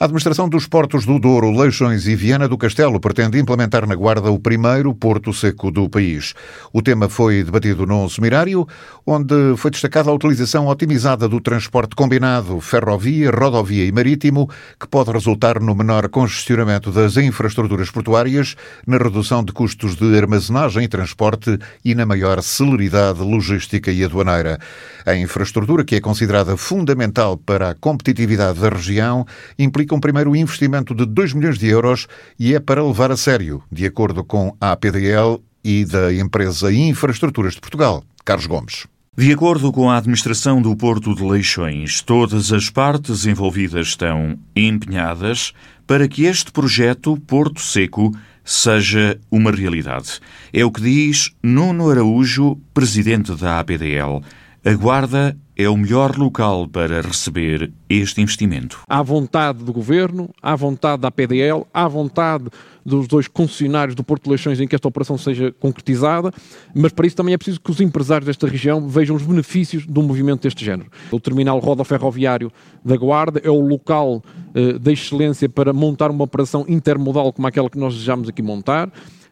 A administração dos portos do Douro, Leixões e Viana do Castelo pretende implementar na Guarda o primeiro porto seco do país. O tema foi debatido num seminário, onde foi destacada a utilização otimizada do transporte combinado ferrovia, rodovia e marítimo, que pode resultar no menor congestionamento das infraestruturas portuárias, na redução de custos de armazenagem e transporte e na maior celeridade logística e aduaneira. A infraestrutura, que é considerada fundamental para a competitividade da região, implica um primeiro investimento de 2 milhões de euros e é para levar a sério, de acordo com a APDL e da empresa Infraestruturas de Portugal. Carlos Gomes. De acordo com a administração do Porto de Leixões, todas as partes envolvidas estão empenhadas para que este projeto Porto Seco seja uma realidade. É o que diz Nuno Araújo, presidente da APDL. A Guarda é o melhor local para receber este investimento. Há vontade do Governo, há vontade da PDL, há vontade dos dois concessionários do Porto de Leixões em que esta operação seja concretizada, mas para isso também é preciso que os empresários desta região vejam os benefícios de um movimento deste género. O terminal rodoferroviário da Guarda é o local eh, de excelência para montar uma operação intermodal como aquela que nós desejamos aqui montar.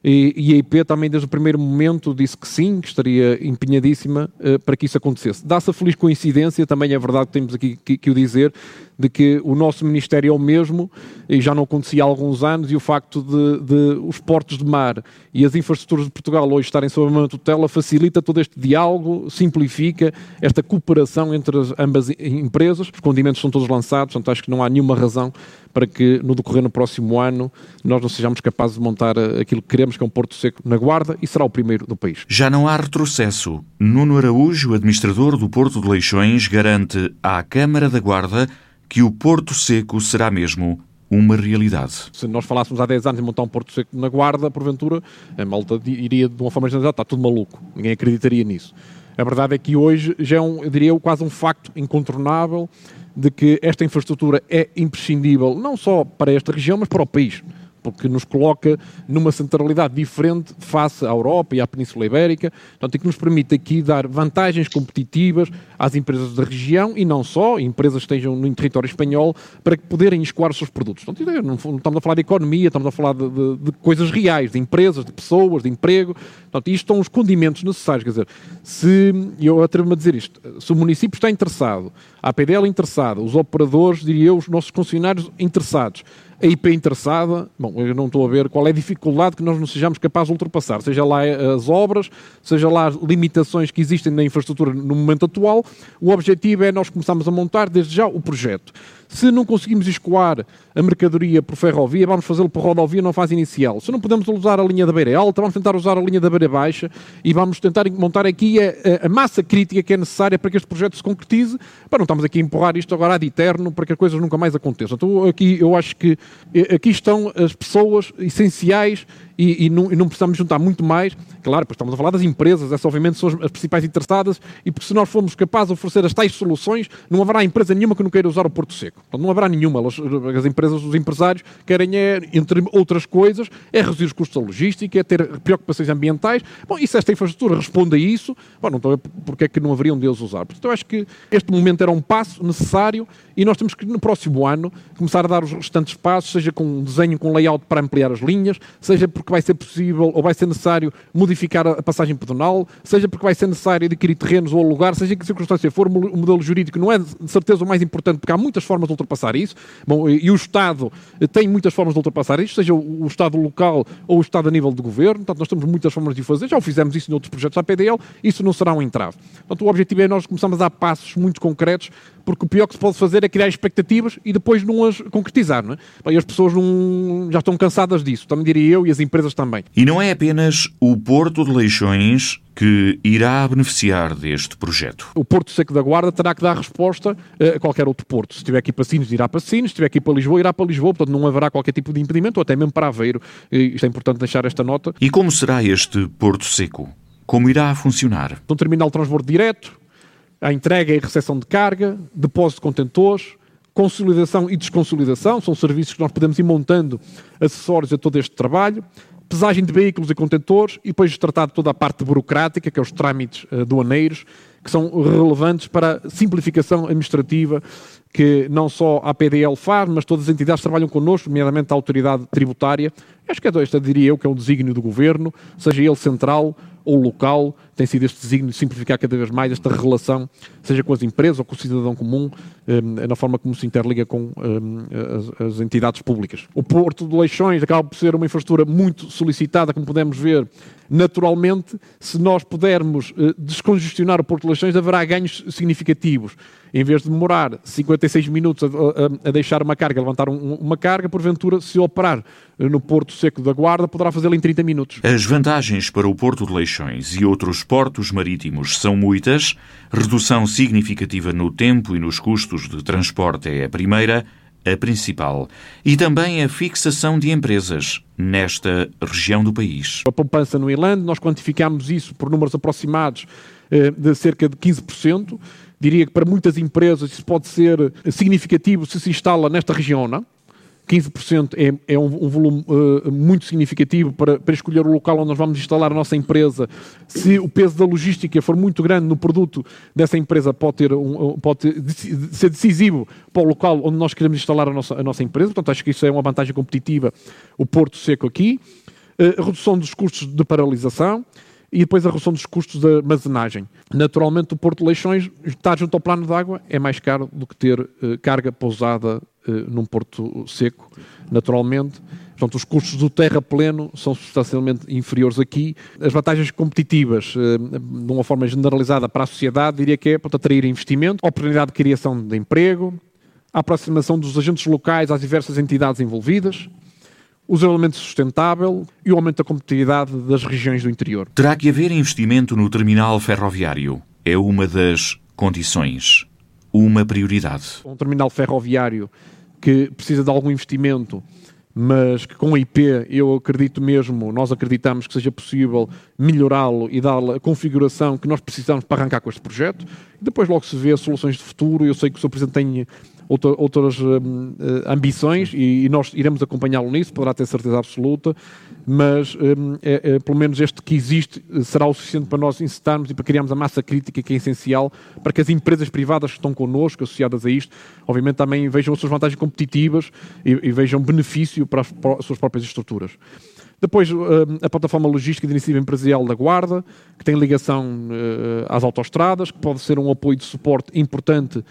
E, e, a IP também, desde o primeiro momento, disse que sim, que estaria empenhadíssima uh, para que isso acontecesse. Dá-se a feliz coincidência, também é verdade que temos aqui que, que o dizer, de que o nosso Ministério é o mesmo, e já não acontecia há alguns anos, e o facto de, de os portos de mar e as infraestruturas de Portugal hoje estarem sob a mão tutela facilita todo este diálogo, simplifica esta cooperação entre as, ambas empresas. Os condimentos são todos lançados, portanto acho que não há nenhuma razão para que no decorrer no próximo ano nós não sejamos capazes de montar eh, aquilo que queremos, que é um Porto Seco na Guarda, e será o primeiro do país. Já não há retrocesso. Nuno Araújo, administrador do Porto de Leixões, garante à Câmara da Guarda que o Porto Seco será mesmo uma realidade. Se nós falássemos há 10 anos em montar um Porto Seco na Guarda, porventura, a malta iria de uma forma generalizada, está tudo maluco, ninguém acreditaria nisso. A verdade é que hoje já é, um, eu diria, quase um facto incontornável de que esta infraestrutura é imprescindível, não só para esta região, mas para o país porque nos coloca numa centralidade diferente face à Europa e à Península Ibérica, portanto, e que nos permite aqui dar vantagens competitivas às empresas da região e não só, empresas que estejam no território espanhol, para que poderem escoar os seus produtos. Portanto, não estamos a falar de economia, estamos a falar de, de, de coisas reais, de empresas, de pessoas, de emprego. Portanto, isto são os condimentos necessários. Quer dizer, se, eu atrevo-me a dizer isto, se o município está interessado, a APDL interessada, os operadores, diria eu, os nossos concessionários interessados, a IP interessada, bom, eu não estou a ver qual é a dificuldade que nós não sejamos capazes de ultrapassar, seja lá as obras, seja lá as limitações que existem na infraestrutura no momento atual, o objetivo é nós começarmos a montar desde já o projeto. Se não conseguimos escoar a mercadoria por ferrovia, vamos fazê-lo por rodovia na fase inicial. Se não podemos usar a linha da beira alta, vamos tentar usar a linha da beira baixa e vamos tentar montar aqui a, a massa crítica que é necessária para que este projeto se concretize, para não estamos aqui a empurrar isto agora ad eterno para que as coisas nunca mais aconteçam. Então aqui eu acho que eh, aqui estão as pessoas essenciais e, e, não, e, não, precisamos juntar muito mais. Claro, estamos a falar das empresas, essas obviamente são as, as, principais interessadas, e porque se nós formos capazes de oferecer as tais soluções, não haverá empresa nenhuma que não queira usar o Porto Seco. Então, não haverá nenhuma. As empresas, os empresários, querem, é, entre outras coisas, é reduzir os custos da logística, é ter preocupações ambientais. Bom, e se esta infraestrutura responde a isso, bom, não estou a ver porque é que não haveriam de eles usar. Portanto, eu acho que este momento era um passo necessário e nós temos que, no próximo ano, começar a dar os restantes passos, seja com um desenho, com um layout para ampliar as linhas, seja porque vai ser possível ou vai ser necessário modificar a passagem pedonal, seja porque vai ser necessário adquirir terrenos ou alugar, seja em que circunstância for, o modelo jurídico não é de certeza o mais importante, porque há muitas formas de ultrapassar isso, Bom, e o Estado tem muitas formas de ultrapassar isso, seja o Estado local ou o Estado a nível de governo, portanto nós temos muitas formas de o fazer, já o fizemos isso em outros projetos da PDL, isso não será um entrave. Portanto, o objetivo é nós começarmos a dar passos muito concretos porque o pior que se pode fazer é criar expectativas e depois não as concretizar, não é? As pessoas não, já estão cansadas disso, também diria eu, e as empresas também. E não é apenas o Porto de Leixões que irá beneficiar deste projeto. O Porto Seco da Guarda terá que dar resposta eh, a qualquer outro porto. Se estiver aqui para Sines, irá para Sines. Se estiver aqui para Lisboa, irá para Lisboa. Portanto, não haverá qualquer tipo de impedimento, ou até mesmo para Aveiro. Isto é importante deixar esta nota. E como será este Porto Seco? Como irá funcionar? Um terminal de transbordo direto, a entrega e recepção de carga, depósito de contentores, consolidação e desconsolidação, são serviços que nós podemos ir montando acessórios a todo este trabalho, pesagem de veículos e contentores. E depois tratar de toda a parte burocrática, que é os trâmites uh, doaneiros, que são relevantes para a simplificação administrativa que não só a PDL faz, mas todas as entidades trabalham connosco, nomeadamente a autoridade tributária. Acho que é esta, diria eu, que é um desígnio do governo, seja ele central ou local, tem sido este desígnio de simplificar cada vez mais esta relação, seja com as empresas ou com o cidadão comum, eh, na forma como se interliga com eh, as, entidades públicas. O Porto de Leixões acaba por ser uma infraestrutura muito solicitada, como podemos ver, naturalmente, se nós pudermos eh, descongestionar o Porto de Leixões, haverá ganhos significativos. Em vez de demorar 56 minutos a, deixar uma carga, a levantar um, uma carga, porventura, se operar no Porto Seco da Guarda, poderá fazê-lo em 30 minutos. As vantagens para o Porto de Leixões e outros portos marítimos são muitas. Redução significativa no tempo e nos custos de transporte é a primeira, a principal. E também a fixação de empresas nesta região do país. A poupança no Irlande, nós quantificamos isso por números aproximados eh, de cerca de 15%. Diria que para muitas empresas isso pode ser significativo se se instala nesta região, não? 15% é, é um, um volume uh, muito significativo para, para escolher o local onde nós vamos instalar a nossa empresa. Se o peso da logística for muito grande no produto dessa empresa, pode, ter um, pode ter, ser decisivo para o local onde nós queremos instalar a nossa, a nossa empresa. Portanto, acho que isso é uma vantagem competitiva, o Porto Seco aqui. Uh, a redução dos custos de paralisação e depois a redução dos custos de armazenagem. Naturalmente, o Porto de Leixões, estar junto ao plano de água, é mais caro do que ter uh, carga pousada num porto seco, naturalmente. Portanto, os custos do terra pleno são substancialmente inferiores aqui. As vantagens competitivas, uh, de uma forma generalizada para a sociedade, diria que é para atrair investimento, oportunidade de criação de emprego, a aproximação dos agentes locais às diversas entidades envolvidas, o desenvolvimento sustentável e o aumento da competitividade das regiões do interior. Terá que haver investimento no terminal ferroviário. É uma das condições, uma prioridade. Um terminal ferroviário que precisa de algum investimento, mas que com a IP eu acredito mesmo, nós acreditamos que seja possível melhorá-lo e dar-lhe a configuração que nós precisamos para arrancar com este projeto. E depois logo se vê soluções de futuro. Eu sei que o Sr. Presidente tem outra, outras um, eh, ambições e, e, nós iremos acompanhá-lo nisso, poderá ter certeza absoluta, mas um, é, é, pelo menos este que existe eh, será o suficiente para nós incitarmos e para criarmos a massa crítica que é essencial para que as empresas privadas que estão connosco, associadas a isto, obviamente também vejam as suas vantagens competitivas e, e vejam benefício para as, para as suas próprias estruturas. Depois, a plataforma logística de iniciativa empresarial da Guarda, que tem ligação às autoestradas, que pode ser um apoio de suporte importante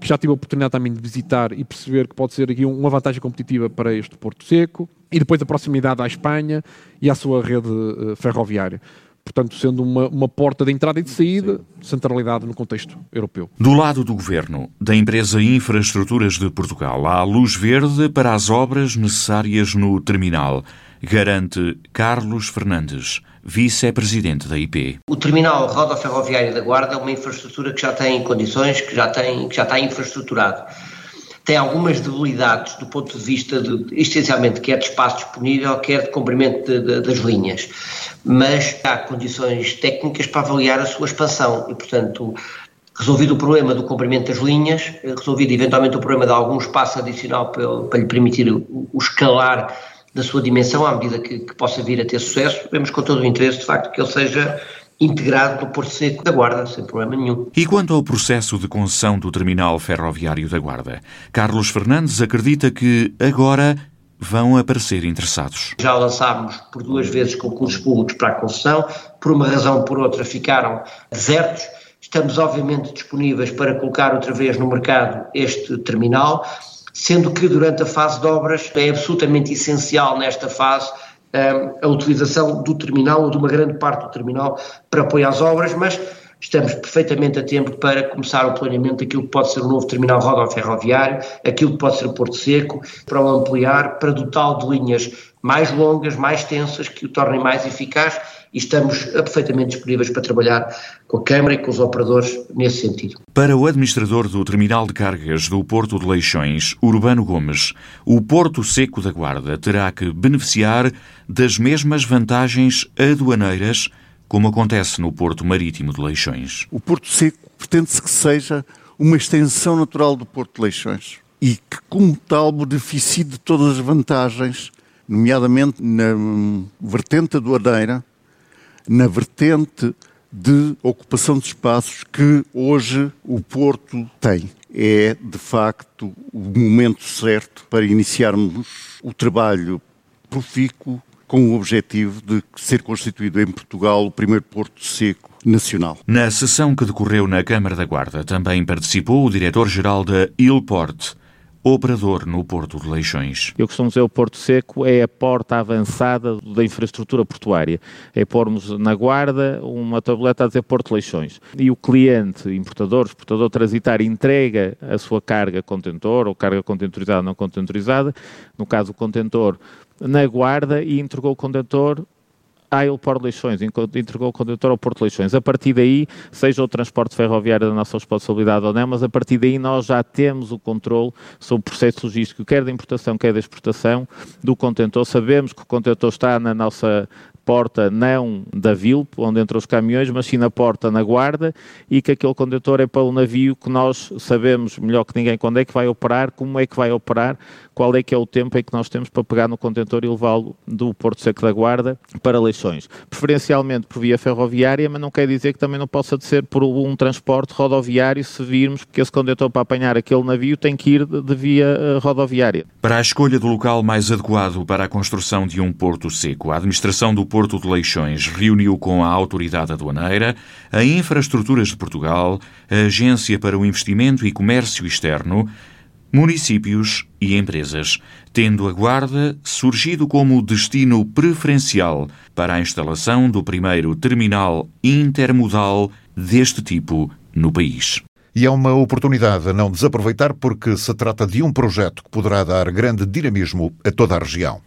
que já tive a oportunidade também de visitar e perceber que pode ser aqui uma vantagem competitiva para este Porto Seco, e depois a proximidade à Espanha e à sua rede eh, ferroviária. Portanto, sendo uma, uma porta de entrada e de saída, centralidade no contexto europeu. Do lado do governo, da empresa Infraestruturas de Portugal, há luz verde para as obras necessárias no terminal, garante Carlos Fernandes vice-presidente da IP. O terminal rodoferroviário da Guarda é uma infraestrutura que já tem condições, que já, tem, que já está infraestruturado. Tem algumas debilidades do ponto de vista, de, essencialmente, quer de espaço disponível, quer de comprimento de, de, das linhas. Mas há condições técnicas para avaliar a sua expansão e, portanto, resolvido o problema do comprimento das linhas, resolvido eventualmente o problema de algum espaço adicional para, para lhe permitir o, o escalar da sua dimensão, à medida que, que, possa vir a ter sucesso, vemos com todo o interesse, de facto, que ele seja integrado no Porto Seco da Guarda, sem problema nenhum. E quanto ao processo de concessão do terminal ferroviário da Guarda, Carlos Fernandes acredita que agora vão aparecer interessados. Já lançámos por duas vezes concursos públicos para a concessão, por uma razão ou por outra ficaram desertos. Estamos obviamente disponíveis para colocar outra vez no mercado este terminal sendo que durante a fase de obras é absolutamente essencial nesta fase hum, a utilização do terminal ou de uma grande parte do terminal para apoio às obras, mas estamos perfeitamente a tempo para começar o planeamento daquilo que pode ser o novo terminal rodoferroviário, aquilo que pode ser o Porto Seco, para o ampliar, para dotá-lo de linhas mais longas, mais tensas, que o tornem mais eficaz e estamos perfeitamente disponíveis para trabalhar com a Câmara e com os operadores nesse sentido. Para o administrador do Terminal de Cargas do Porto de Leixões, Urbano Gomes, o Porto Seco da Guarda terá que beneficiar das mesmas vantagens aduaneiras como acontece no Porto Marítimo de Leixões. O Porto Seco pretende-se que seja uma extensão natural do Porto de Leixões e que, como tal, beneficie de todas as vantagens, nomeadamente na vertente aduaneira, na vertente de ocupação de espaços que hoje o Porto tem. é de facto o momento certo para iniciarmos o trabalho profícuo com o objetivo de ser constituído em Portugal o primeiro porto seco nacional. Na sessão que decorreu na Câmara da Guarda também participou o diretor-geral da Ilport, operador no Porto de Leixões. Eu costumo dizer o Porto Seco é a porta avançada da infraestrutura portuária. É pormos na guarda uma tableta a dizer Porto Leixões. E o cliente, importador, exportador, transitar, entrega a sua carga contentor, ou carga contentorizada não contentorizada, no caso o contentor, na guarda e entregou o contentor à Ilport Leixões, entregou o condutor ao Porto Leixões. A partir daí, seja o transporte ferroviário da nossa responsabilidade ou não, mas a partir daí nós já temos o controle sobre o processo logístico, quer da importação, quer da exportação do contentor. Sabemos que o contentor está na nossa porta não da VILP, onde entram os caminhões, mas sim na porta na guarda e que aquele condutor é para o navio que nós sabemos melhor que ninguém quando é que vai operar, como é que vai operar, qual é que é o tempo em que nós temos para pegar no contentor e levá-lo do Porto Seco da Guarda para Leixões. Preferencialmente por via ferroviária, mas não quer dizer que também não possa ser por um transporte rodoviário se virmos que esse contentor para apanhar aquele navio tem que ir de, via uh, rodoviária. Para a escolha do local mais adequado para a construção de um porto seco, a administração do Porto de Leixões reuniu com a autoridade aduaneira, a Infraestruturas de Portugal, a Agência para o Investimento e Comércio Externo, municípios e empresas, tendo a Guarda surgido como destino preferencial para a instalação do primeiro terminal intermodal deste tipo no país. E é uma oportunidade a não desaproveitar porque se trata de um projeto que poderá dar grande dinamismo a toda a região.